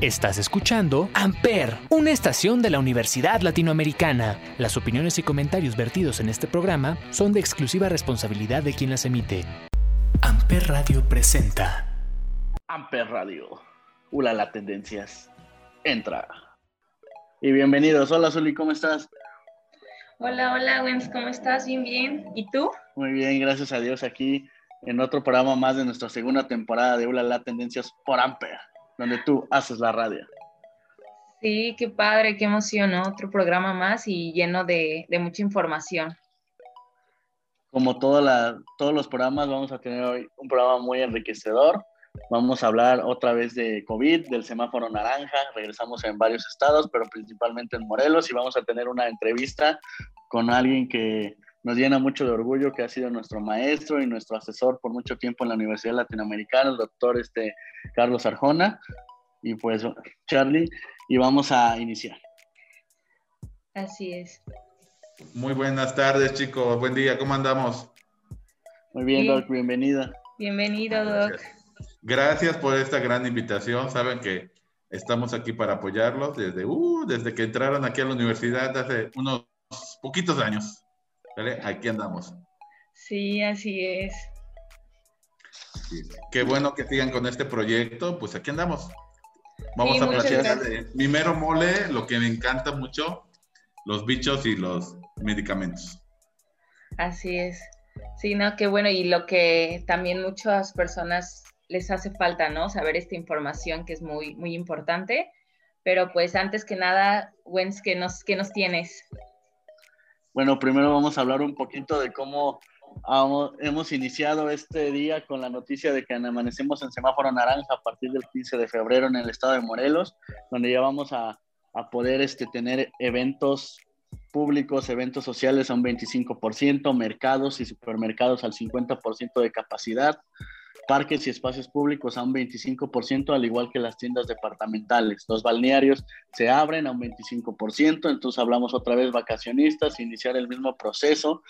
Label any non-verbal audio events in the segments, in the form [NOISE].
Estás escuchando Amper, una estación de la Universidad Latinoamericana. Las opiniones y comentarios vertidos en este programa son de exclusiva responsabilidad de quien las emite. Amper Radio presenta. Amper Radio. Hola, la tendencias. Entra. Y bienvenidos. Hola, Zuli, ¿cómo estás? Hola, hola, Wens, ¿cómo estás? Bien, bien. ¿Y tú? Muy bien, gracias a Dios aquí en otro programa más de nuestra segunda temporada de Hola, la tendencias por Amper donde tú haces la radio. Sí, qué padre, qué emoción, ¿no? Otro programa más y lleno de, mucha información. Como todos los programas, vamos a tener hoy un programa muy enriquecedor. Vamos a hablar otra vez de COVID, del semáforo naranja. Regresamos en varios estados, pero principalmente en Morelos y vamos a tener una entrevista con alguien que nos llena mucho de orgullo, que ha sido nuestro maestro y nuestro asesor por mucho tiempo en la Universidad Latinoamericana, el doctor este, Carlos Arjona. Y pues, Charlie, y vamos a iniciar. Así es. Muy buenas tardes, chicos. Buen día, ¿cómo andamos? Muy bien, Doc, bienvenida. Bienvenido, Doc. Gracias por esta gran invitación. Saben que estamos aquí para apoyarlos desde, uh, desde que entraron aquí a la universidad hace unos poquitos años. Aquí andamos. Sí, así es. Qué bueno que sigan con este proyecto. Pues aquí andamos. Vamos a platicar de mi mero mole, lo que me encanta mucho, los bichos y los medicamentos. Así es. Sí, no, qué bueno. Y lo que también muchas personas les hace falta, ¿no? Saber esta información que es muy, muy importante. Pero pues antes que nada, Wens, ¿qué nos, qué nos tienes? Bueno, primero vamos a hablar un poquito de cómo hemos iniciado este día con la noticia de que amanecemos en semáforo naranja a partir del 15 de febrero en el estado de Morelos, donde ya vamos a, poder este, tener eventos públicos, eventos sociales a un 25%, mercados y supermercados al 50% de capacidad parques y espacios públicos a un 25%, al igual que las tiendas departamentales. Los balnearios se abren a un 25%, entonces hablamos otra vez vacacionistas, iniciar el mismo proceso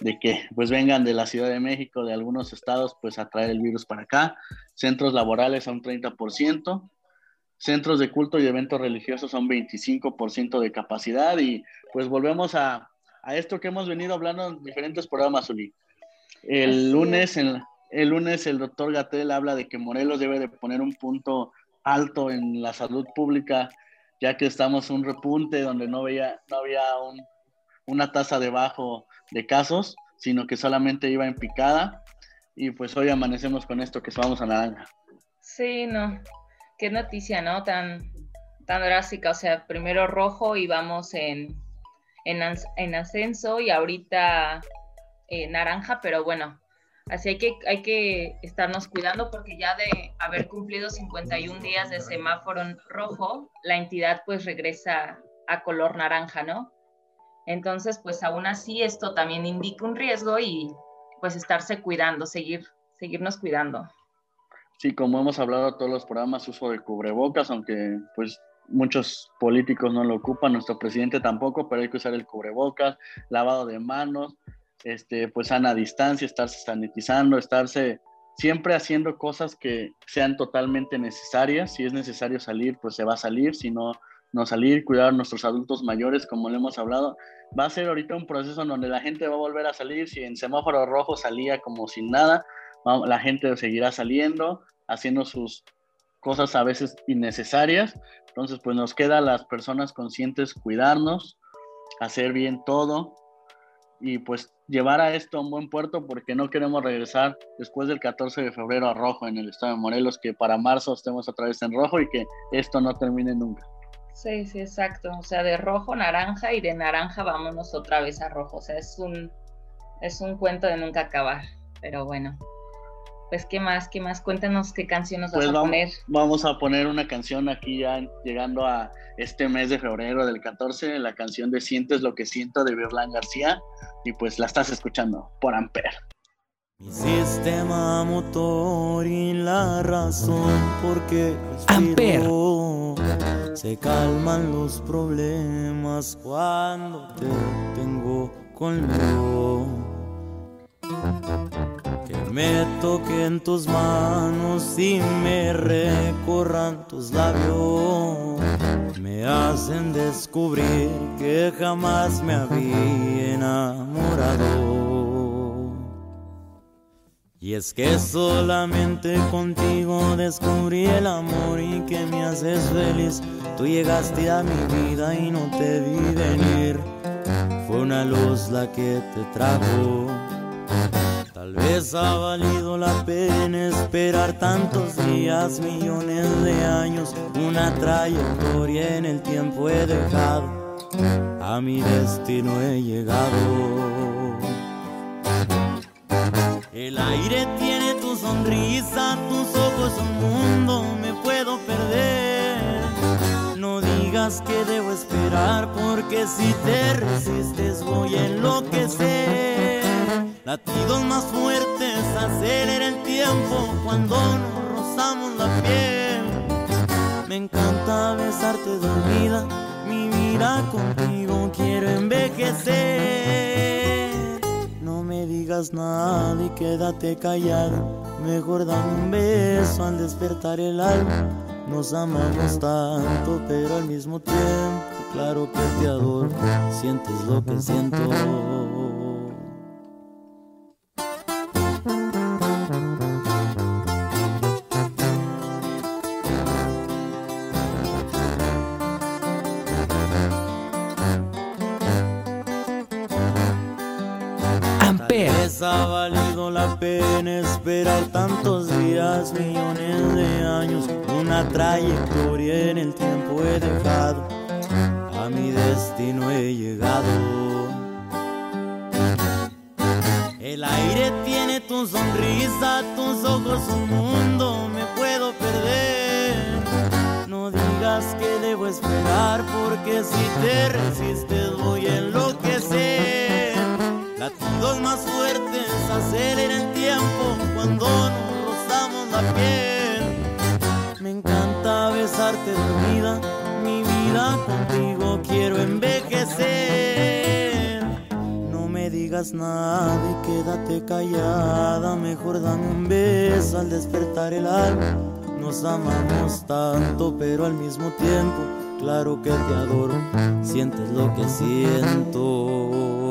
de que pues vengan de la Ciudad de México, de algunos estados, pues a traer el virus para acá. Centros laborales a un 30%, centros de culto y eventos religiosos a un 25% de capacidad y pues volvemos a, a, esto que hemos venido hablando en diferentes programas, Uli. El lunes en, el lunes el doctor Gatel habla de que Morelos debe de poner un punto alto en la salud pública, ya que estamos en un repunte donde no, veía, no había una tasa de bajo de casos, sino que solamente iba en picada. Y pues hoy amanecemos con esto que vamos a naranja. Sí, no. Qué noticia, ¿no? Tan, tan drástica. O sea, primero rojo y vamos en, en, ascenso y ahorita eh, naranja, pero bueno, Así hay que, hay que estarnos cuidando porque ya de haber cumplido 51 días de semáforo rojo, la entidad pues regresa a color naranja, ¿no? Entonces, pues aún así esto también indica un riesgo y pues estarse cuidando, seguir, seguirnos cuidando. Sí, como hemos hablado todos los programas, uso de cubrebocas, aunque pues muchos políticos no lo ocupan, nuestro presidente tampoco, pero hay que usar el cubrebocas, lavado de manos, este, pues sana distancia, estarse sanitizando, estarse siempre haciendo cosas que sean totalmente necesarias. Si es necesario salir, pues se va a salir, si no, no salir, cuidar a nuestros adultos mayores, como le hemos hablado. Va a ser ahorita un proceso en donde la gente va a volver a salir. Si en semáforo rojo salía como sin nada, la gente seguirá saliendo, haciendo sus cosas a veces innecesarias. Entonces, pues nos queda a las personas conscientes cuidarnos, hacer bien todo, y pues llevar a esto a un buen puerto porque no queremos regresar después del 14 de febrero a rojo en el estado de Morelos, que para marzo estemos otra vez en rojo y que esto no termine nunca. Sí, sí, exacto. O sea, de rojo, naranja y de naranja vámonos otra vez a rojo. O sea, es un, es un cuento de nunca acabar. Pero bueno, pues, ¿qué más? ¿Qué más? Cuéntanos qué canción nos vas pues a poner. Vamos a poner una canción aquí ya llegando a este mes de febrero del 14, la canción de Sientes lo que siento de Virlán García, y pues la estás escuchando por Amper. Mi sistema motor y la razón porque Amper. Se calman los problemas cuando te tengo conmigo me toquen tus manos y me recorran tus labios. Me hacen descubrir que jamás me había enamorado. Y es que solamente contigo descubrí el amor y que me haces feliz. Tú llegaste a mi vida y no te vi venir. Fue una luz la que te trajo Tal vez ha valido la pena esperar tantos días, millones de años, una trayectoria en el tiempo he dejado, a mi destino he llegado. El aire tiene tu sonrisa, tus ojos un mundo, me puedo perder. No digas que debo esperar, porque si te resistes voy a enloquecer. Latidos más fuertes acelera el tiempo cuando nos rozamos la piel. Me encanta besarte dormida, mi vida contigo quiero envejecer. No me digas nada y quédate callado, mejor dame un beso al despertar el alma. Nos amamos tanto, pero al mismo tiempo, claro que te adoro, sientes lo que siento. Ha valido la pena esperar tantos días, millones de años, una trayectoria en el tiempo he dejado, a mi destino he llegado. El aire tiene tu sonrisa, tus ojos un mundo, me puedo perder. No digas que debo esperar, porque si te resistes voy a enloquecer. Latidos más fuertes acelera el tiempo cuando nos rozamos la piel. Me encanta besarte dormida, mi vida contigo quiero envejecer. No me digas nada y quédate callada, mejor dame un beso al despertar el alma. Nos amamos tanto, pero al mismo tiempo, claro que te adoro, sientes lo que siento.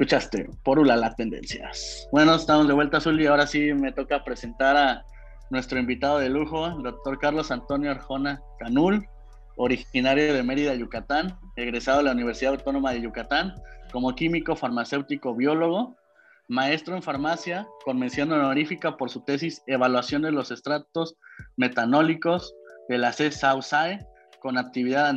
Escuchaste, por las Tendencias. Bueno, estamos de vuelta, Azul, y ahora sí me toca presentar a nuestro invitado de lujo, el doctor Carlos Antonio Arjona Canul, originario de Mérida, Yucatán, egresado de la Universidad Autónoma de Yucatán, como químico, farmacéutico, biólogo, maestro en farmacia, con mención honorífica por su tesis Evaluación de los estratos metanólicos de la CSAUSAE con actividad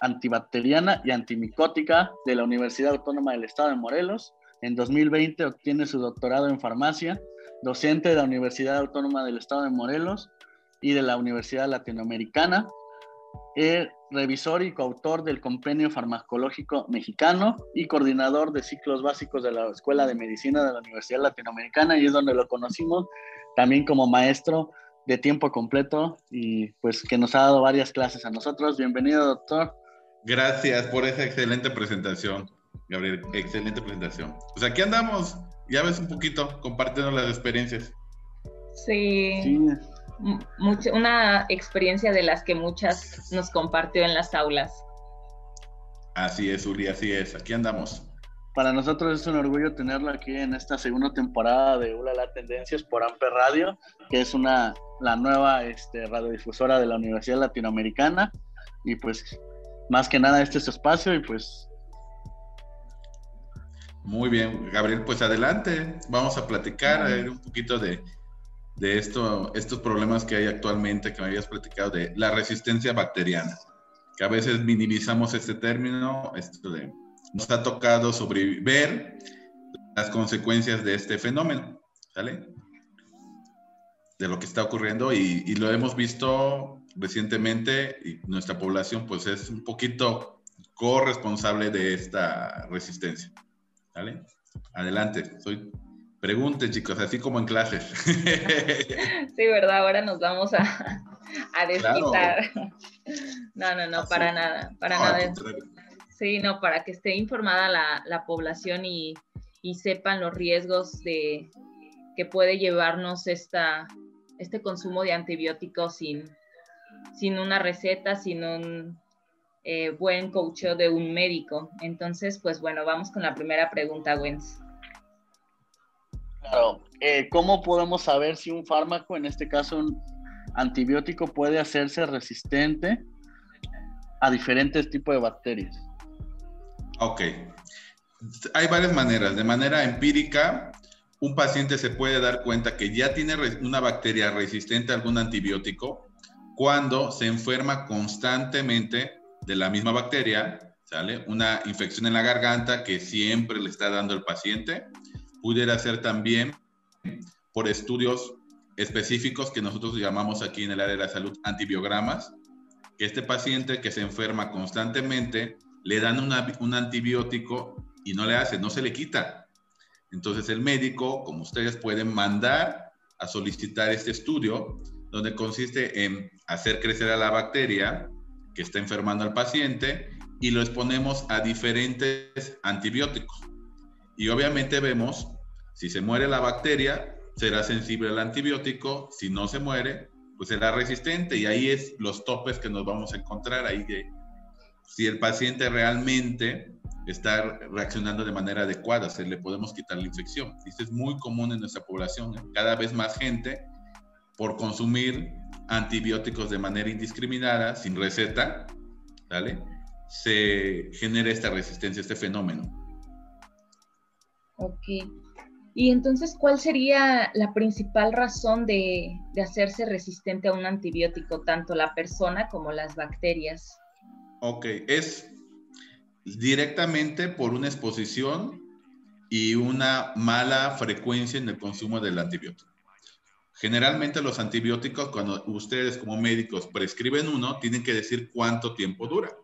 antibacteriana y antimicótica de la Universidad Autónoma del Estado de Morelos. En 2020 obtiene su doctorado en farmacia, docente de la Universidad Autónoma del Estado de Morelos y de la Universidad Latinoamericana, es revisor y coautor del Compendio Farmacológico Mexicano y coordinador de ciclos básicos de la Escuela de Medicina de la Universidad Latinoamericana y es donde lo conocimos también como maestro de tiempo completo y pues que nos ha dado varias clases a nosotros. Bienvenido, doctor. Gracias por esa excelente presentación, Gabriel. Excelente presentación. Pues aquí andamos, ya ves un poquito, compartiendo las experiencias. Sí. una experiencia de las que muchas nos compartió en las aulas. Así es, Uli, así es. Aquí andamos. Para nosotros es un orgullo tenerlo aquí en esta segunda temporada de Ulala Tendencias por Amper Radio, que es una la nueva este, radiodifusora de la Universidad Latinoamericana. Y pues, más que nada, este es su espacio y pues... Muy bien, Gabriel, pues adelante, vamos a platicar un poquito de, de esto, estos problemas que hay actualmente, que me habías platicado, de la resistencia bacteriana, que a veces minimizamos este término, esto de nos ha tocado sobrevivir las consecuencias de este fenómeno, ¿sale? De lo que está ocurriendo y, lo hemos visto recientemente y nuestra población pues es un poquito corresponsable de esta resistencia. ¿Vale? Adelante, soy Pregunten, chicos, así como en clases. [LAUGHS] Sí, ¿verdad? Ahora nos vamos a, a desquitar. No, no, no, para nada, para nada. Sí, no, para que esté informada la, la población y, y, sepan los riesgos de que puede llevarnos esta, este consumo de antibióticos sin, sin una receta, sin un eh, buen coach de un médico. Entonces, pues bueno, vamos con la primera pregunta, Wens. Claro, eh, ¿cómo podemos saber si un fármaco, en este caso un antibiótico, puede hacerse resistente a diferentes tipos de bacterias? Ok. Hay varias maneras. De manera empírica, un paciente se puede dar cuenta que ya tiene una bacteria resistente a algún antibiótico cuando se enferma constantemente de la misma bacteria, ¿sale? Una infección en la garganta que siempre le está dando el paciente pudiera ser también por estudios específicos que nosotros llamamos aquí en el área de la salud antibiogramas, este paciente que se enferma constantemente le dan un antibiótico y no le hace, no se le quita. Entonces el médico, como ustedes pueden mandar a solicitar este estudio, donde consiste en hacer crecer a la bacteria que está enfermando al paciente y lo exponemos a diferentes antibióticos. Y obviamente vemos si se muere la bacteria, será sensible al antibiótico. Si no se muere, pues será resistente. Y ahí es los topes que nos vamos a encontrar. Ahí que si el paciente realmente está reaccionando de manera adecuada, se le podemos quitar la infección. Esto es muy común en nuestra población. Cada vez más gente, por consumir antibióticos de manera indiscriminada, sin receta, ¿vale? se genera esta resistencia, este fenómeno. Ok. Y entonces, ¿cuál sería la principal razón de, hacerse resistente a un antibiótico, tanto la persona como las bacterias? Ok, es directamente por una exposición y una mala frecuencia en el consumo del antibiótico. Generalmente los antibióticos, cuando ustedes como médicos prescriben uno, tienen que decir cuánto tiempo dura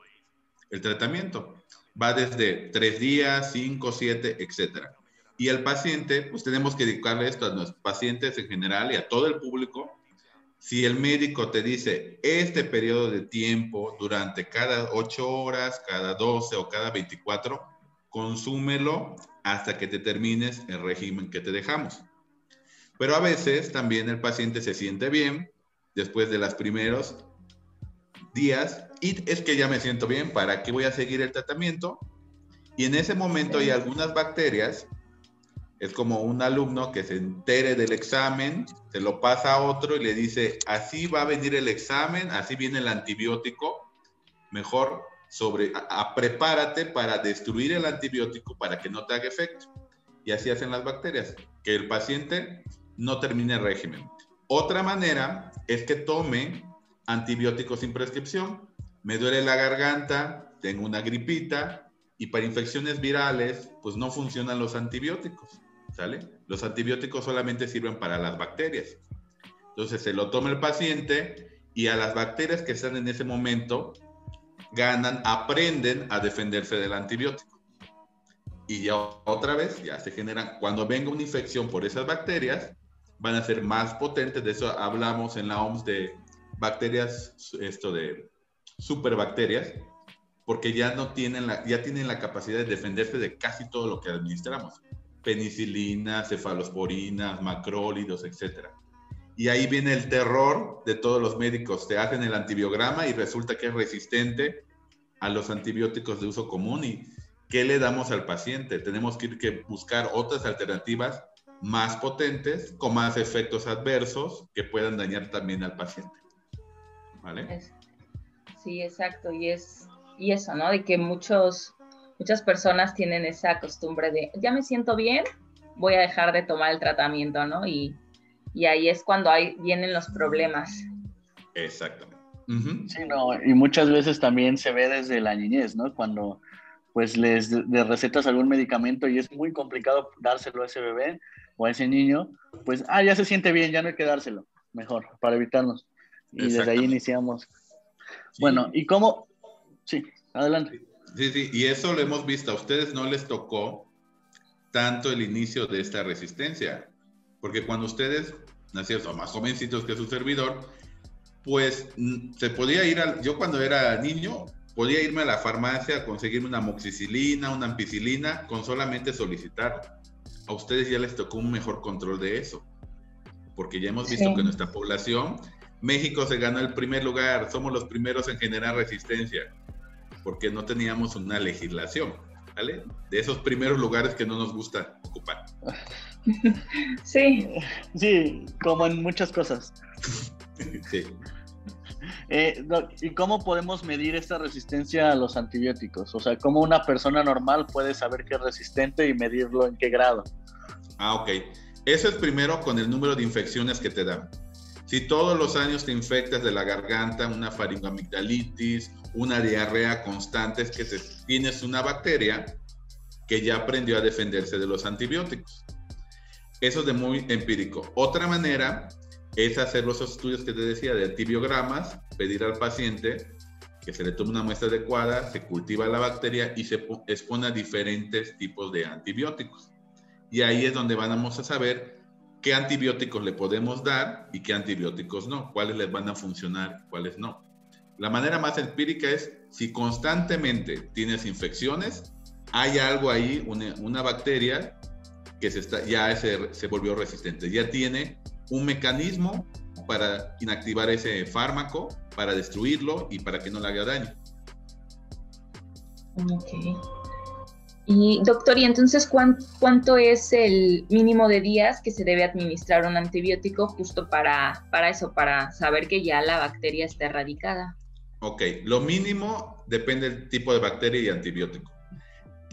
el tratamiento. Va desde tres días, cinco, siete, etcétera. Y al paciente, pues tenemos que dedicarle esto a los pacientes en general y a todo el público. Si el médico te dice este periodo de tiempo durante cada 8 horas, cada 12 o cada 24, consúmelo hasta que te termines el régimen que te dejamos. Pero a veces también el paciente se siente bien después de los primeros días y es que ya me siento bien, ¿para qué voy a seguir el tratamiento? Y en ese momento hay algunas bacterias es como un alumno que se entere del examen, se lo pasa a otro y le dice, así va a venir el examen, así viene el antibiótico, mejor sobre, prepárate para destruir el antibiótico para que no te haga efecto. Y así hacen las bacterias, que el paciente no termine el régimen. Otra manera es que tome antibióticos sin prescripción. Me duele la garganta, tengo una gripita y para infecciones virales, pues no funcionan los antibióticos. Los antibióticos solamente sirven para las bacterias. Entonces se lo toma el paciente y a las bacterias que están en ese momento ganan, aprenden a defenderse del antibiótico. Y ya otra vez, ya se generan, cuando venga una infección por esas bacterias, van a ser más potentes. De eso hablamos en la OMS de bacterias, esto de superbacterias, porque ya no tienen la, ya tienen la capacidad de defenderse de casi todo lo que administramos penicilina, cefalosporinas, macrólidos, etc. Y ahí viene el terror de todos los médicos. Te hacen el antibiograma y resulta que es resistente a los antibióticos de uso común. ¿Y qué le damos al paciente? Tenemos que ir que buscar otras alternativas más potentes, con más efectos adversos que puedan dañar también al paciente. ¿Vale? Sí, exacto. Y es y eso, ¿no? De que muchos muchas personas tienen esa costumbre de, ya me siento bien, voy a dejar de tomar el tratamiento, ¿no? Y, ahí es cuando hay, vienen los problemas. Exactamente. Sí, no, y muchas veces también se ve desde la niñez, ¿no? Cuando pues les de recetas algún medicamento y es muy complicado dárselo a ese bebé o a ese niño, pues, ah, ya se siente bien, ya no hay que dárselo, mejor, para evitarnos. Y desde ahí iniciamos. Bueno, ¿y cómo? Sí, adelante. Sí, sí, y eso lo hemos visto. A ustedes no les tocó tanto el inicio de esta resistencia, porque cuando ustedes nacieron, más jovencitos que su servidor, pues mm, se podía ir al, yo cuando era niño, podía irme a la farmacia a conseguirme una moxicilina, una ampicilina, con solamente solicitar. A ustedes ya les tocó un mejor control de eso, porque ya hemos visto que nuestra población, México se ganó el primer lugar, somos los primeros en generar resistencia, porque no teníamos una legislación, ¿vale? De esos primeros lugares que no nos gusta ocupar. Sí. Sí, como en muchas cosas. sí. Eh, ¿Y cómo podemos medir esta resistencia a los antibióticos? O sea, ¿cómo una persona normal puede saber que es resistente y medirlo en qué grado? Ah, ok. Eso es primero con el número de infecciones que te dan. Si todos los años te infectas de la garganta, una faringoamigdalitis, una diarrea constante, es que tienes una bacteria que ya aprendió a defenderse de los antibióticos. Eso es de muy empírico. Otra manera es hacer los estudios que te decía de antibiogramas, pedir al paciente que se le tome una muestra adecuada, se cultiva la bacteria y se expone a diferentes tipos de antibióticos. Y ahí es donde vamos a saber qué antibióticos le podemos dar y qué antibióticos no, cuáles les van a funcionar, cuáles no. La manera más empírica es si constantemente tienes infecciones, hay algo ahí, una, bacteria que se está, ya se, se volvió resistente, ya tiene un mecanismo para inactivar ese fármaco, para destruirlo y para que no le haga daño. Ok. Y doctor, ¿y entonces cuánto, es el mínimo de días que se debe administrar un antibiótico justo para, para eso, para saber que ya la bacteria está erradicada? Ok, lo mínimo depende del tipo de bacteria y antibiótico.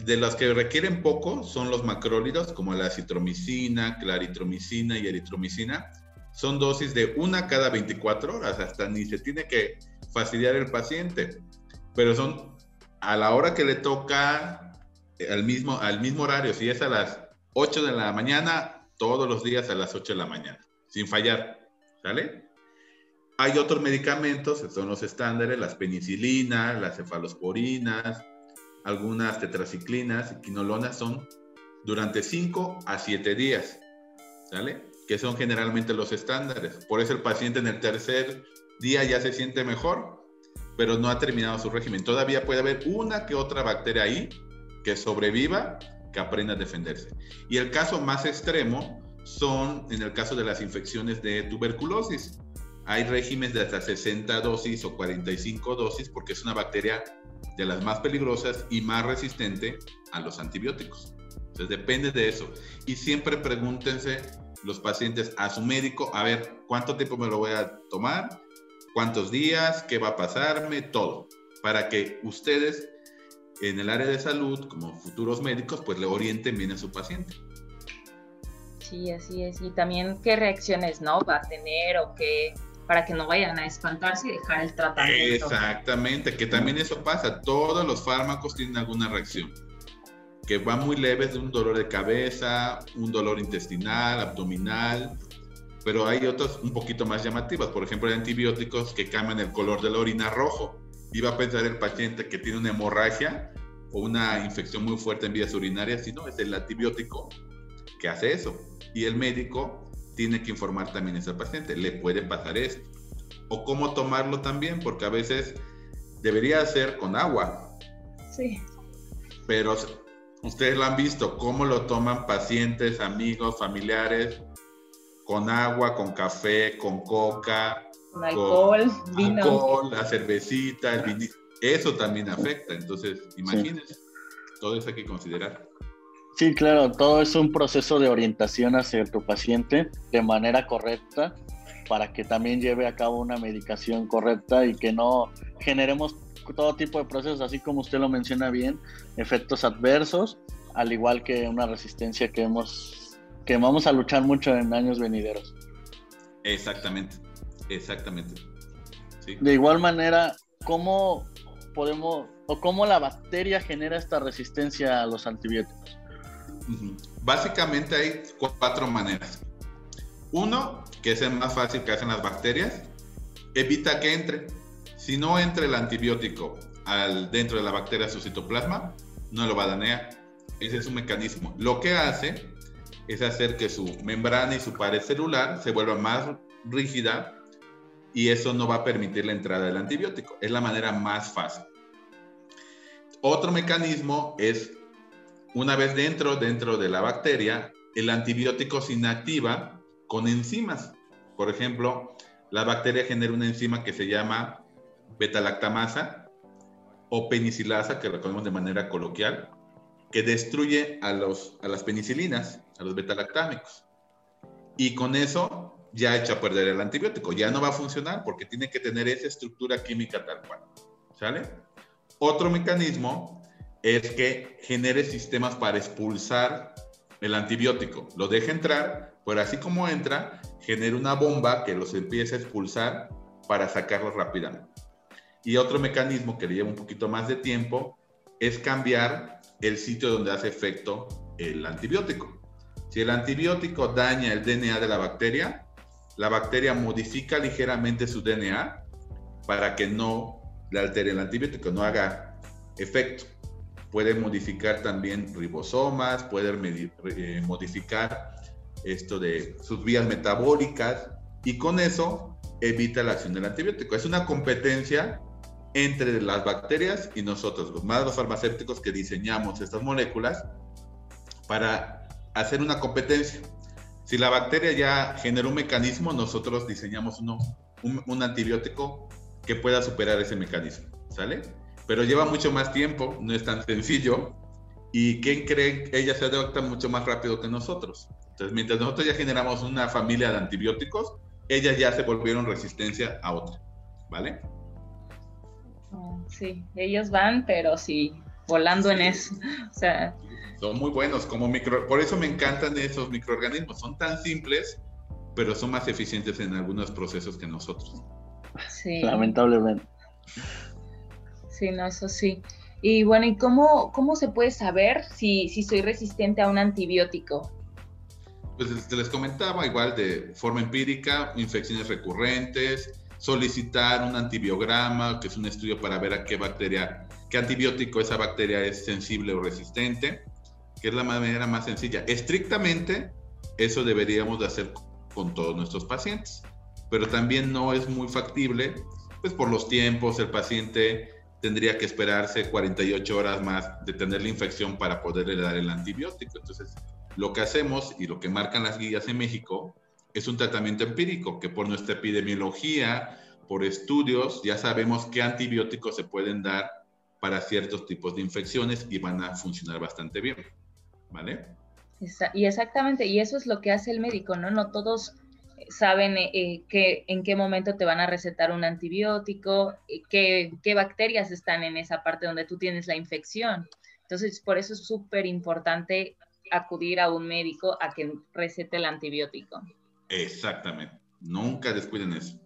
De las que requieren poco son los macrólidos, como la citromicina, claritromicina y eritromicina. Son dosis de una cada 24 horas, hasta ni se tiene que fastidiar el paciente. Pero son a la hora que le toca, al mismo, al mismo horario. Si es a las 8 de la mañana, todos los días a las 8 de la mañana, sin fallar. ¿Sale? Hay otros medicamentos, son los estándares, las penicilinas, las cefalosporinas, algunas tetraciclinas quinolonas son durante 5 a 7 días, ¿sale? Que son generalmente los estándares. Por eso el paciente en el tercer día ya se siente mejor, pero no ha terminado su régimen. Todavía puede haber una que otra bacteria ahí que sobreviva, que aprenda a defenderse. Y el caso más extremo son en el caso de las infecciones de tuberculosis. Hay regímenes de hasta 60 dosis o 45 dosis porque es una bacteria de las más peligrosas y más resistente a los antibióticos. Entonces depende de eso. Y siempre pregúntense los pacientes a su médico, a ver, ¿cuánto tiempo me lo voy a tomar? ¿Cuántos días? ¿Qué va a pasarme? Todo. Para que ustedes en el área de salud, como futuros médicos, pues le orienten bien a su paciente. Sí, así es. Y también qué reacciones no va a tener o qué para que no vayan a espantarse y dejar el tratamiento. Exactamente, que también eso pasa. Todos los fármacos tienen alguna reacción, que va muy leves de un dolor de cabeza, un dolor intestinal, abdominal, pero hay otros un poquito más llamativas. Por ejemplo, hay antibióticos que cambian el color de la orina rojo. Y va a pensar el paciente que tiene una hemorragia o una infección muy fuerte en vías urinarias, sino es el antibiótico que hace eso. Y el médico tiene que informar también a ese paciente, le puede pasar esto. O cómo tomarlo también, porque a veces debería ser con agua. Sí. Pero ustedes lo han visto, cómo lo toman pacientes, amigos, familiares, con agua, con café, con coca. Con alcohol, vino. Alcohol, la cervecita, el vino. Eso también afecta. Entonces, imagínense, todo eso hay que considerar. Sí, claro, todo es un proceso de orientación hacia tu paciente de manera correcta para que también lleve a cabo una medicación correcta y que no generemos todo tipo de procesos, así como usted lo menciona bien, efectos adversos, al igual que una resistencia que hemos que vamos a luchar mucho en años venideros. Exactamente, exactamente. De igual manera, ¿cómo podemos o cómo la bacteria genera esta resistencia a los antibióticos? Básicamente hay cuatro maneras. Uno, que es el más fácil que hacen las bacterias, evita que entre. Si no entra el antibiótico al, dentro de la bacteria su citoplasma, no lo va a dañar. Ese es un mecanismo. Lo que hace es hacer que su membrana y su pared celular se vuelva más rígida y eso no va a permitir la entrada del antibiótico. Es la manera más fácil. Otro mecanismo es, una vez dentro, dentro de la bacteria, el antibiótico se inactiva con enzimas. Por ejemplo, la bacteria genera una enzima que se llama beta-lactamasa o penicilasa, que lo conocemos de manera coloquial, que destruye a, los, a las penicilinas, a los beta-lactámicos. Y con eso ya hecho a perder el antibiótico. Ya no va a funcionar porque tiene que tener esa estructura química tal cual. ¿Sale? Otro mecanismo es que genere sistemas para expulsar el antibiótico. Lo deja entrar, pero así como entra, genera una bomba que los empieza a expulsar para sacarlos rápidamente. Y otro mecanismo que le lleva un poquito más de tiempo es cambiar el sitio donde hace efecto el antibiótico. Si el antibiótico daña el DNA de la bacteria, la bacteria modifica ligeramente su DNA para que no le altere el antibiótico, no haga efecto. Puede modificar también ribosomas, puede eh, modificar esto de sus vías metabólicas y con eso evita la acción del antibiótico. Es una competencia entre las bacterias y nosotros, los más farmacéuticos que diseñamos estas moléculas para hacer una competencia. Si la bacteria ya genera un mecanismo, nosotros diseñamos uno, un, antibiótico que pueda superar ese mecanismo, ¿sale? Pero lleva mucho más tiempo, no es tan sencillo. ¿Y quién cree? Ellas se adaptan mucho más rápido que nosotros. Entonces, mientras nosotros ya generamos una familia de antibióticos, ellas ya se volvieron resistencia a otra, ¿vale? Sí, ellos van, pero sí, volando en eso. O sea, son muy buenos como micro, por eso me encantan esos microorganismos, son tan simples, pero son más eficientes en algunos procesos que nosotros. Sí. Lamentablemente. Sí, no, eso sí. Y bueno, ¿y cómo, cómo se puede saber si, si soy resistente a un antibiótico? Pues les comentaba, igual de forma empírica, infecciones recurrentes, solicitar un antibiograma, que es un estudio para ver a qué bacteria, qué antibiótico esa bacteria es sensible o resistente que es la manera más sencilla. Estrictamente, eso deberíamos de hacer con todos nuestros pacientes, pero también no es muy factible, pues por los tiempos, el paciente tendría que esperarse 48 horas más de tener la infección para poderle dar el antibiótico. Entonces, lo que hacemos y lo que marcan las guías en México es un tratamiento empírico, que por nuestra epidemiología, por estudios, ya sabemos qué antibióticos se pueden dar para ciertos tipos de infecciones y van a funcionar bastante bien. ¿vale? Y exactamente, y eso es lo que hace el médico, ¿no? No todos saben eh, eh, que, en qué momento te van a recetar un antibiótico, eh, qué, qué, bacterias están en esa parte donde tú tienes la infección. Entonces, por eso es súper importante acudir a un médico a que recete el antibiótico. Exactamente, nunca descuiden eso.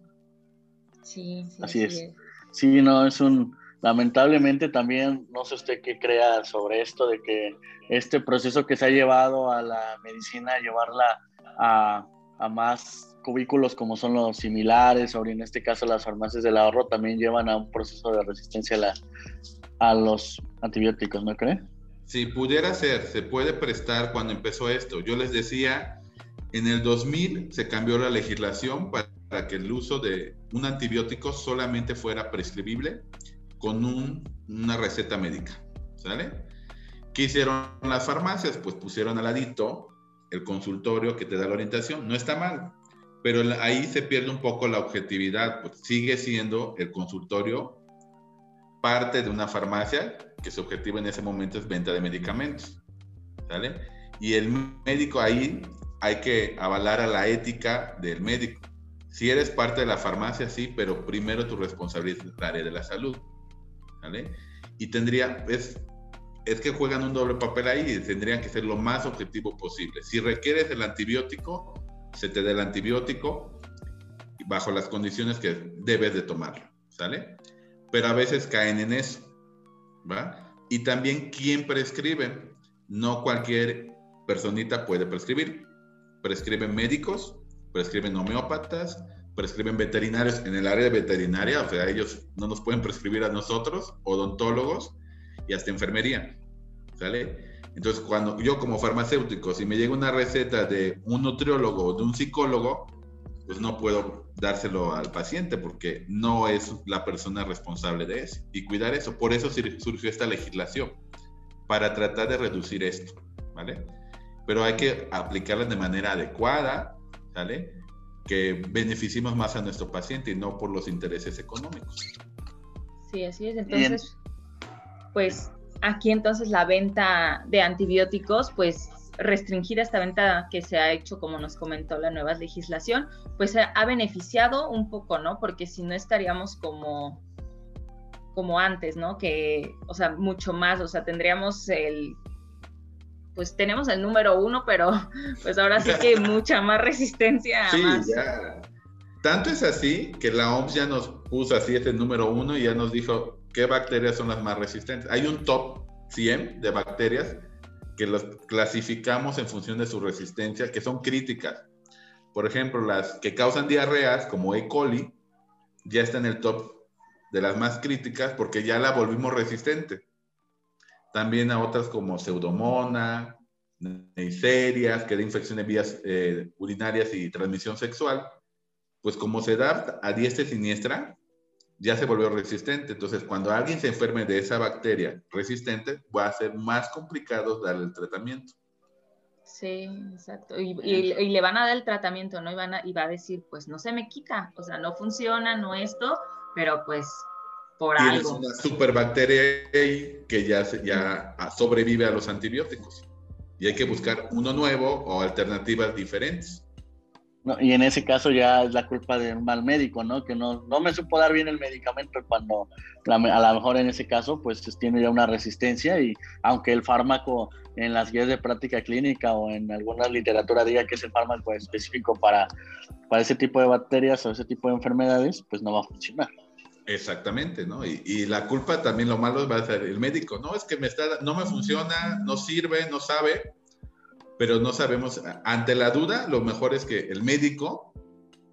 Sí, sí así, es. Sí, no, es un, lamentablemente también, no sé usted qué crea sobre esto, de que este proceso que se ha llevado a la medicina, llevarla a, más cubículos como son los similares, o en este caso las farmacias del ahorro, también llevan a un proceso de resistencia a, a los antibióticos, ¿no cree? Si pudiera ser, se puede prestar cuando empezó esto. Yo les decía, en el 2000 se cambió la legislación para que el uso de un antibiótico solamente fuera prescribible con una receta médica, ¿sale? ¿Qué hicieron las farmacias? Pues pusieron al ladito el consultorio que te da la orientación. No está mal, pero ahí se pierde un poco la objetividad. Pues sigue siendo el consultorio parte de una farmacia que su objetivo en ese momento es venta de medicamentos, ¿sale? Y el médico ahí hay que avalar a la ética del médico. Si eres parte de la farmacia, sí, pero primero tu responsabilidad es el área de la salud. Y tendría, es, es que juegan un doble papel ahí y tendrían que ser lo más objetivo posible. Si requieres el antibiótico, se te da el antibiótico bajo las condiciones que debes de tomarlo, ¿sale? Pero a veces caen en eso, ¿va? Y también quién prescribe. No cualquier personita puede prescribir. Prescriben médicos, prescriben homeópatas, prescriben veterinarios en el área de veterinaria, o sea, ellos no nos pueden prescribir a nosotros, odontólogos y hasta enfermería, ¿sale? Entonces, cuando yo como farmacéutico, si me llega una receta de un nutriólogo o de un psicólogo, pues no puedo dárselo al paciente porque no es la persona responsable de eso y cuidar eso. Por eso surgió esta legislación, para tratar de reducir esto, ¿vale? Pero hay que aplicarla de manera adecuada, ¿vale? Que beneficiemos más a nuestro paciente y no por los intereses económicos. Sí, así es. Entonces, pues aquí entonces la venta de antibióticos, pues restringida esta venta que se ha hecho, como nos comentó la nueva legislación, pues ha beneficiado un poco, ¿no? Porque si no estaríamos como como antes, ¿no? Que, o sea, mucho más, o sea, tendríamos el, pues tenemos el número uno, pero [LAUGHS] pues ahora sí que mucha más resistencia. Sí, ya. Tanto es así que la OMS ya nos puso así este número uno y ya nos dijo qué bacterias son las más resistentes. Hay un top 100 de bacterias que los clasificamos en función de su resistencia, que son críticas. Por ejemplo, las que causan diarreas, como E. coli, ya está en el top de las más críticas porque ya la volvimos resistente. También a otras como pseudomona, neiserias, que da infección de vías eh, urinarias y transmisión sexual, pues como se da a diestra y siniestra, ya se volvió resistente. Entonces, cuando alguien se enferme de esa bacteria resistente, va a ser más complicado darle el tratamiento. Sí, exacto. Y, le van a dar el tratamiento, ¿no? Y, van a, y va a decir, pues no se me quita, o sea, no funciona, no esto, pero pues por Tienes algo. una superbacteria que ya, ya sobrevive a los antibióticos. Y hay que buscar uno nuevo o alternativas diferentes. No, y en ese caso ya es la culpa de un mal médico, ¿no? Que no, no me supo dar bien el medicamento cuando a lo mejor en ese caso pues tiene ya una resistencia y aunque el fármaco en las guías de práctica clínica o en alguna literatura diga que es el fármaco específico para, para ese tipo de bacterias o ese tipo de enfermedades, pues no va a funcionar. Exactamente, ¿no? Y, y, la culpa también lo malo va a ser el médico, no, es que me está, no me funciona, no sirve, no sabe, pero no sabemos, ante la duda, lo mejor es que el médico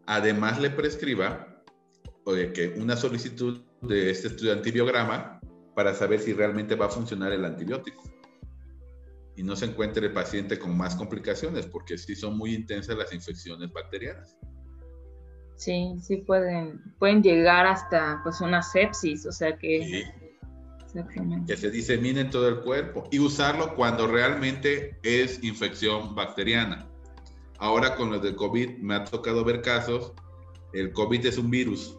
además le prescriba oye, que una solicitud de este estudio de antibiograma para saber si realmente va a funcionar el antibiótico y no se encuentre el paciente con más complicaciones, porque sí son muy intensas las infecciones bacterianas. Sí, sí pueden, pueden llegar hasta pues una sepsis, o sea que... Que se disemine en todo el cuerpo y usarlo cuando realmente es infección bacteriana. Ahora con los del COVID me ha tocado ver casos, el COVID es un virus,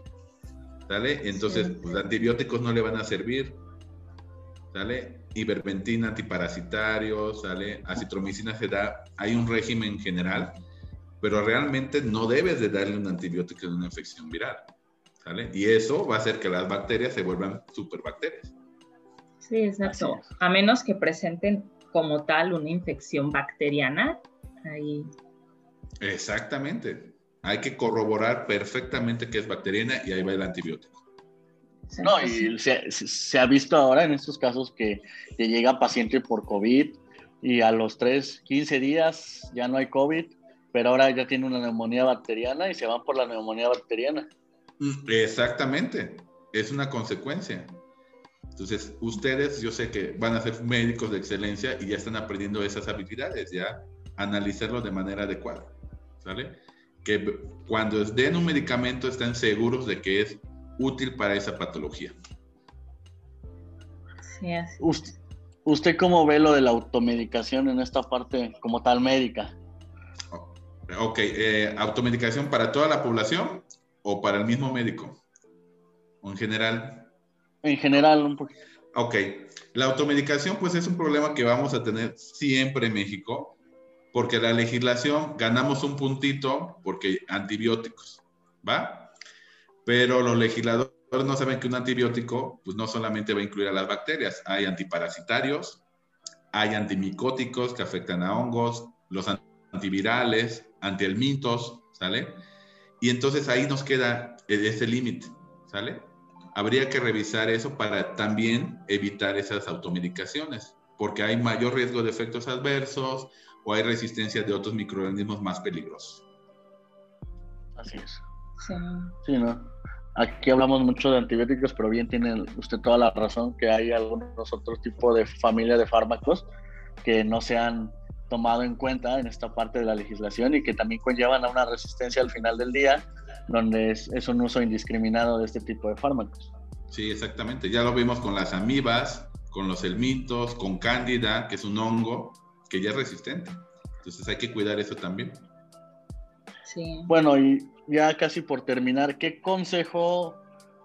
¿sale? Entonces, los pues, antibióticos no le van a servir, ¿sale? Ivermectina, antiparasitario, ¿sale? Acitromicina se da, hay un régimen general pero realmente no debes de darle un antibiótico en una infección viral. ¿sale? Y eso va a hacer que las bacterias se vuelvan superbacterias. Sí, exacto. A menos que presenten como tal una infección bacteriana, ahí. Exactamente. Hay que corroborar perfectamente que es bacteriana y ahí va el antibiótico. No, y se, ha visto ahora en estos casos que, que llega paciente por COVID y a los 3, 15 días ya no hay COVID pero ahora ya tiene una neumonía bacteriana y se van por la neumonía bacteriana. Mm, exactamente, es una consecuencia. Entonces, ustedes, yo sé que van a ser médicos de excelencia y ya están aprendiendo esas habilidades, ya analizarlo de manera adecuada, ¿sale? Que cuando den un medicamento estén seguros de que es útil para esa patología. Sí, así. ¿Usted, ¿Usted cómo ve lo de la automedicación en esta parte como tal médica? Ok, eh, ¿automedicación para toda la población o para el mismo médico? ¿O en general? En general, un poquito. Ok, la automedicación pues es un problema que vamos a tener siempre en México, porque la legislación ganamos un puntito porque antibióticos, ¿va? Pero los legisladores no saben que un antibiótico pues no solamente va a incluir a las bacterias, hay antiparasitarios, hay antimicóticos que afectan a hongos, los antivirales, antielmintos, ¿sale? Y entonces ahí nos queda ese límite, ¿sale? Habría que revisar eso para también evitar esas automedicaciones, porque hay mayor riesgo de efectos adversos o hay resistencia de otros microorganismos más peligrosos. Así es. Sí. Sí, ¿no? Aquí hablamos mucho de antibióticos, pero bien tiene usted toda la razón que hay algunos otros tipos de familia de fármacos que no se han tomado en cuenta en esta parte de la legislación y que también conllevan a una resistencia al final del día, donde es, es un uso indiscriminado de este tipo de fármacos. Sí, exactamente. Ya lo vimos con las amibas, con los elmitos, con cándida, que es un hongo que ya es resistente. Entonces hay que cuidar eso también. Sí. Bueno, y ya casi por terminar, ¿qué consejo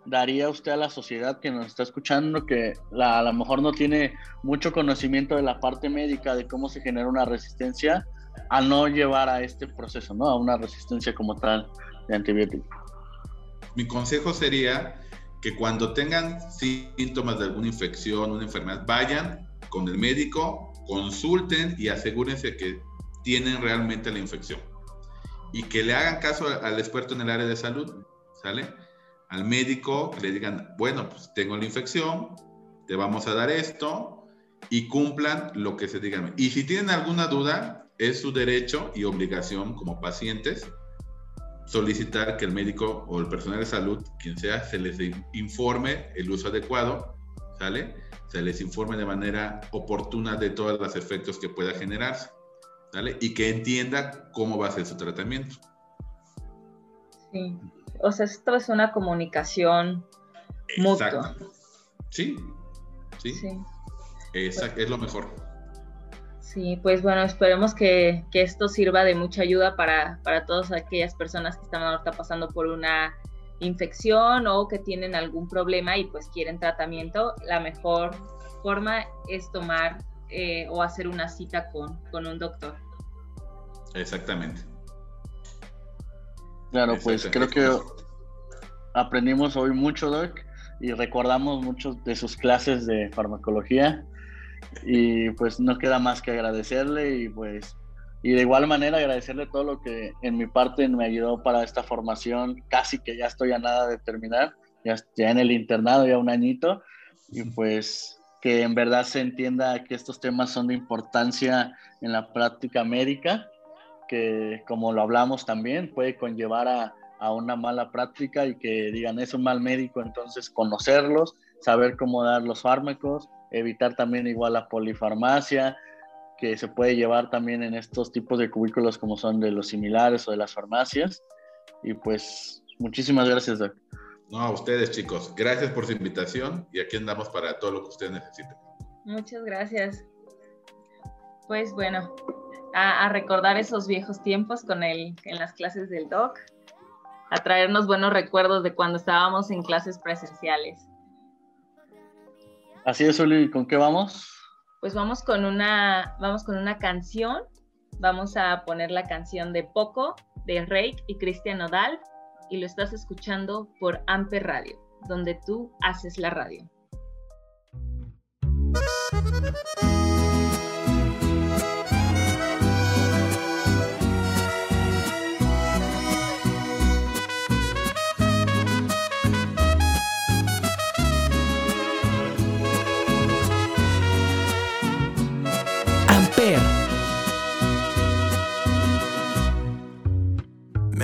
daría usted a la sociedad que nos está escuchando, que a lo mejor no tiene mucho conocimiento de la parte médica, de cómo se genera una resistencia, a no llevar a este proceso, ¿no? A una resistencia como tal de antibiótico? Mi consejo sería que cuando tengan síntomas de alguna infección, una enfermedad, vayan con el médico, consulten y asegúrense que tienen realmente la infección y que le hagan caso al experto en el área de salud, ¿sale? Al médico, que le digan, bueno, pues tengo la infección, te vamos a dar esto y cumplan lo que se diga. Y si tienen alguna duda, es su derecho y obligación como pacientes solicitar que el médico o el personal de salud, quien sea, se les informe el uso adecuado, ¿sale? Se les informe de manera oportuna de todos los efectos que pueda generarse. Y que entienda cómo va a ser su tratamiento. Sí, o sea, esto es una comunicación mutua. Sí, sí. sí. Exacto, es lo mejor. Sí, pues bueno, esperemos que, esto sirva de mucha ayuda para, para todas aquellas personas que están ahorita pasando por una infección o que tienen algún problema y pues quieren tratamiento. La mejor forma es tomar eh, o hacer una cita con, con un doctor. Exactamente. Claro, pues creo que aprendimos hoy mucho, Doc, y recordamos muchos de sus clases de farmacología. Y pues no queda más que agradecerle y pues y de igual manera agradecerle todo lo que en mi parte me ayudó para esta formación, casi que ya estoy a nada de terminar, ya, ya en el internado, ya un añito, y pues que en verdad se entienda que estos temas son de importancia en la práctica médica que como lo hablamos también, puede conllevar a, a, una mala práctica y que digan es un mal médico, entonces conocerlos, saber cómo dar los fármacos, evitar también igual la polifarmacia, que se puede llevar también en estos tipos de cubículos como son de los similares o de las farmacias. Y pues muchísimas gracias, Doc. No, a ustedes chicos, gracias por su invitación y aquí andamos para todo lo que ustedes necesiten. Muchas gracias. Pues bueno, a, recordar esos viejos tiempos con él en las clases del doc, a traernos buenos recuerdos de cuando estábamos en clases presenciales. Así es, Uli, ¿con qué vamos? Pues vamos con una, vamos con una canción. Vamos a poner la canción de Poco, de Rake y Cristian Nodal, y lo estás escuchando por Amper Radio, donde tú haces la radio.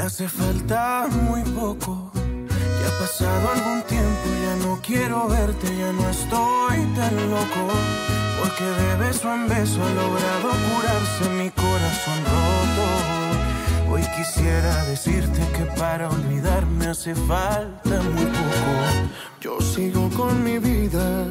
Hace falta muy poco. Ya ha pasado algún tiempo, ya no quiero verte, ya no estoy tan loco. Porque de beso en beso ha logrado curarse mi corazón roto. Hoy quisiera decirte que para olvidarme hace falta muy poco. Yo sigo con mi vida.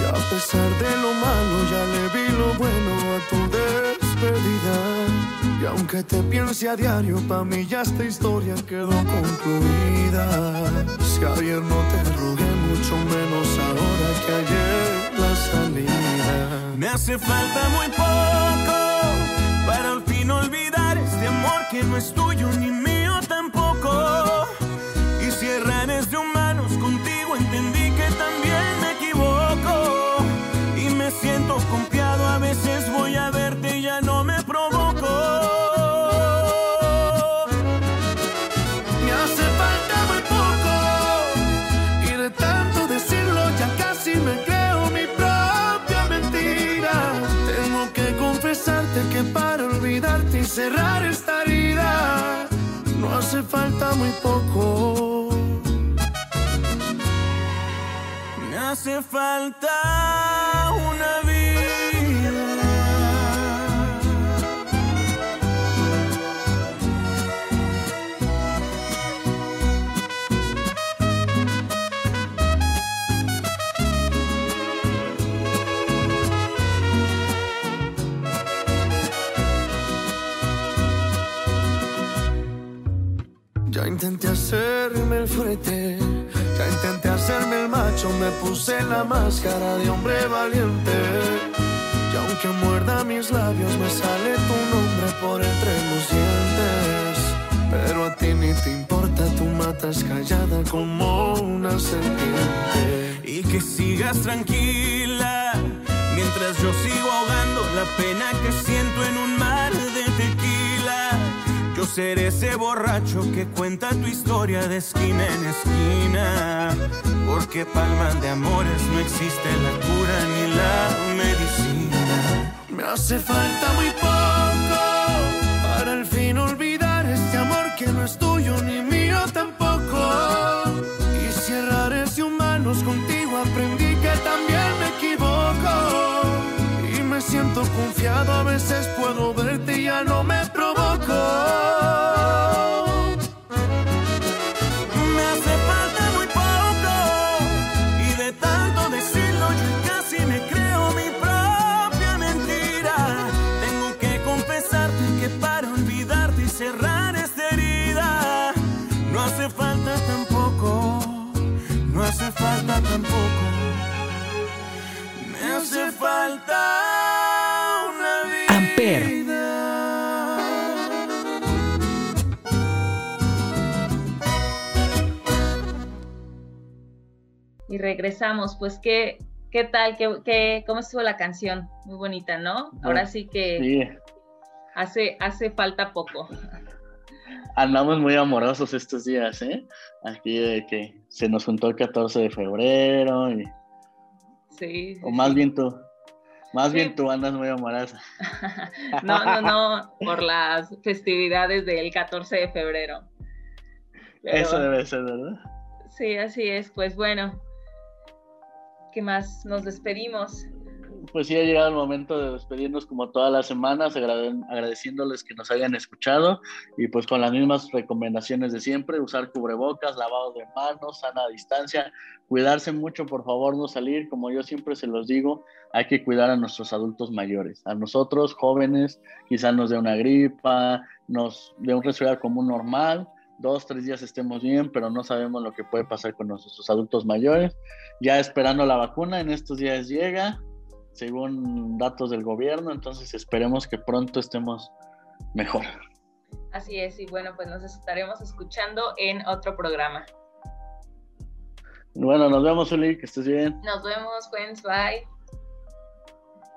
Y a pesar de lo malo, ya le vi lo bueno a tu despedida. Y aunque te piense a diario, pa' mí ya esta historia quedó concluida. Si ayer no te rogué, mucho menos ahora que ayer la salida. Me hace falta muy poco para al fin olvidar este amor que no es tuyo ni mío tampoco. Falta muy poco. Me hace falta una vida. Intenté hacerme el fuerte, ya intenté hacerme el macho, me puse la máscara de hombre valiente. Y aunque muerda mis labios, me sale tu nombre por entre los dientes. Pero a ti ni te importa, tú matas callada como una serpiente. Y que sigas tranquila, mientras yo sigo ahogando la pena que siento en un mar. Yo seré ese borracho que cuenta tu historia de esquina en esquina. Porque palman de amores no existe la cura ni la medicina. Me hace falta muy poco para al fin olvidar este amor que no es tuyo ni mío tampoco. Y si errar es de humanos contigo aprendí que también me equivoco. Y me siento confiado, a veces puedo verte y ya no me provoco. Falta una vida. Amper. Y regresamos, pues qué, qué tal, qué, qué, cómo estuvo la canción, muy bonita, ¿no? Ahora sí que Sí, hace, hace falta poco. andamos muy amorosos estos días, ¿eh? Aquí de que se nos juntó el 14 de febrero, y- Sí. o más sí. bien tú. Más Sí. bien tú andas muy amorosa. [LAUGHS] No, no, no, por las festividades del 14 de febrero. Pero- Eso debe ser, ¿verdad? Sí, así es. Pues bueno, ¿qué más? Nos despedimos. Pues sí, ha llegado el momento de despedirnos como todas las semanas, agrade- agradeciéndoles que nos hayan escuchado y pues con las mismas recomendaciones de siempre, usar cubrebocas, lavado de manos, sana distancia, cuidarse mucho, por favor, no salir, como yo siempre se los digo, hay que cuidar a nuestros adultos mayores, a nosotros jóvenes, quizás nos dé una gripa, nos dé un resfriado común normal, dos, tres días estemos bien, pero no sabemos lo que puede pasar con nuestros adultos mayores. Ya esperando la vacuna, en estos días llega, según datos del gobierno, entonces esperemos que pronto estemos mejor. Así es, y bueno, pues nos estaremos escuchando en otro programa. Bueno, nos vemos, Uli, que estés bien. Nos vemos, friends, bye.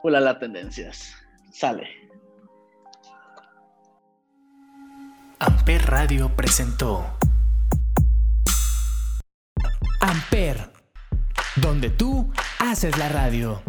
Hola, la tendencias. Sale. Amper Radio presentó Amper, donde tú haces la radio.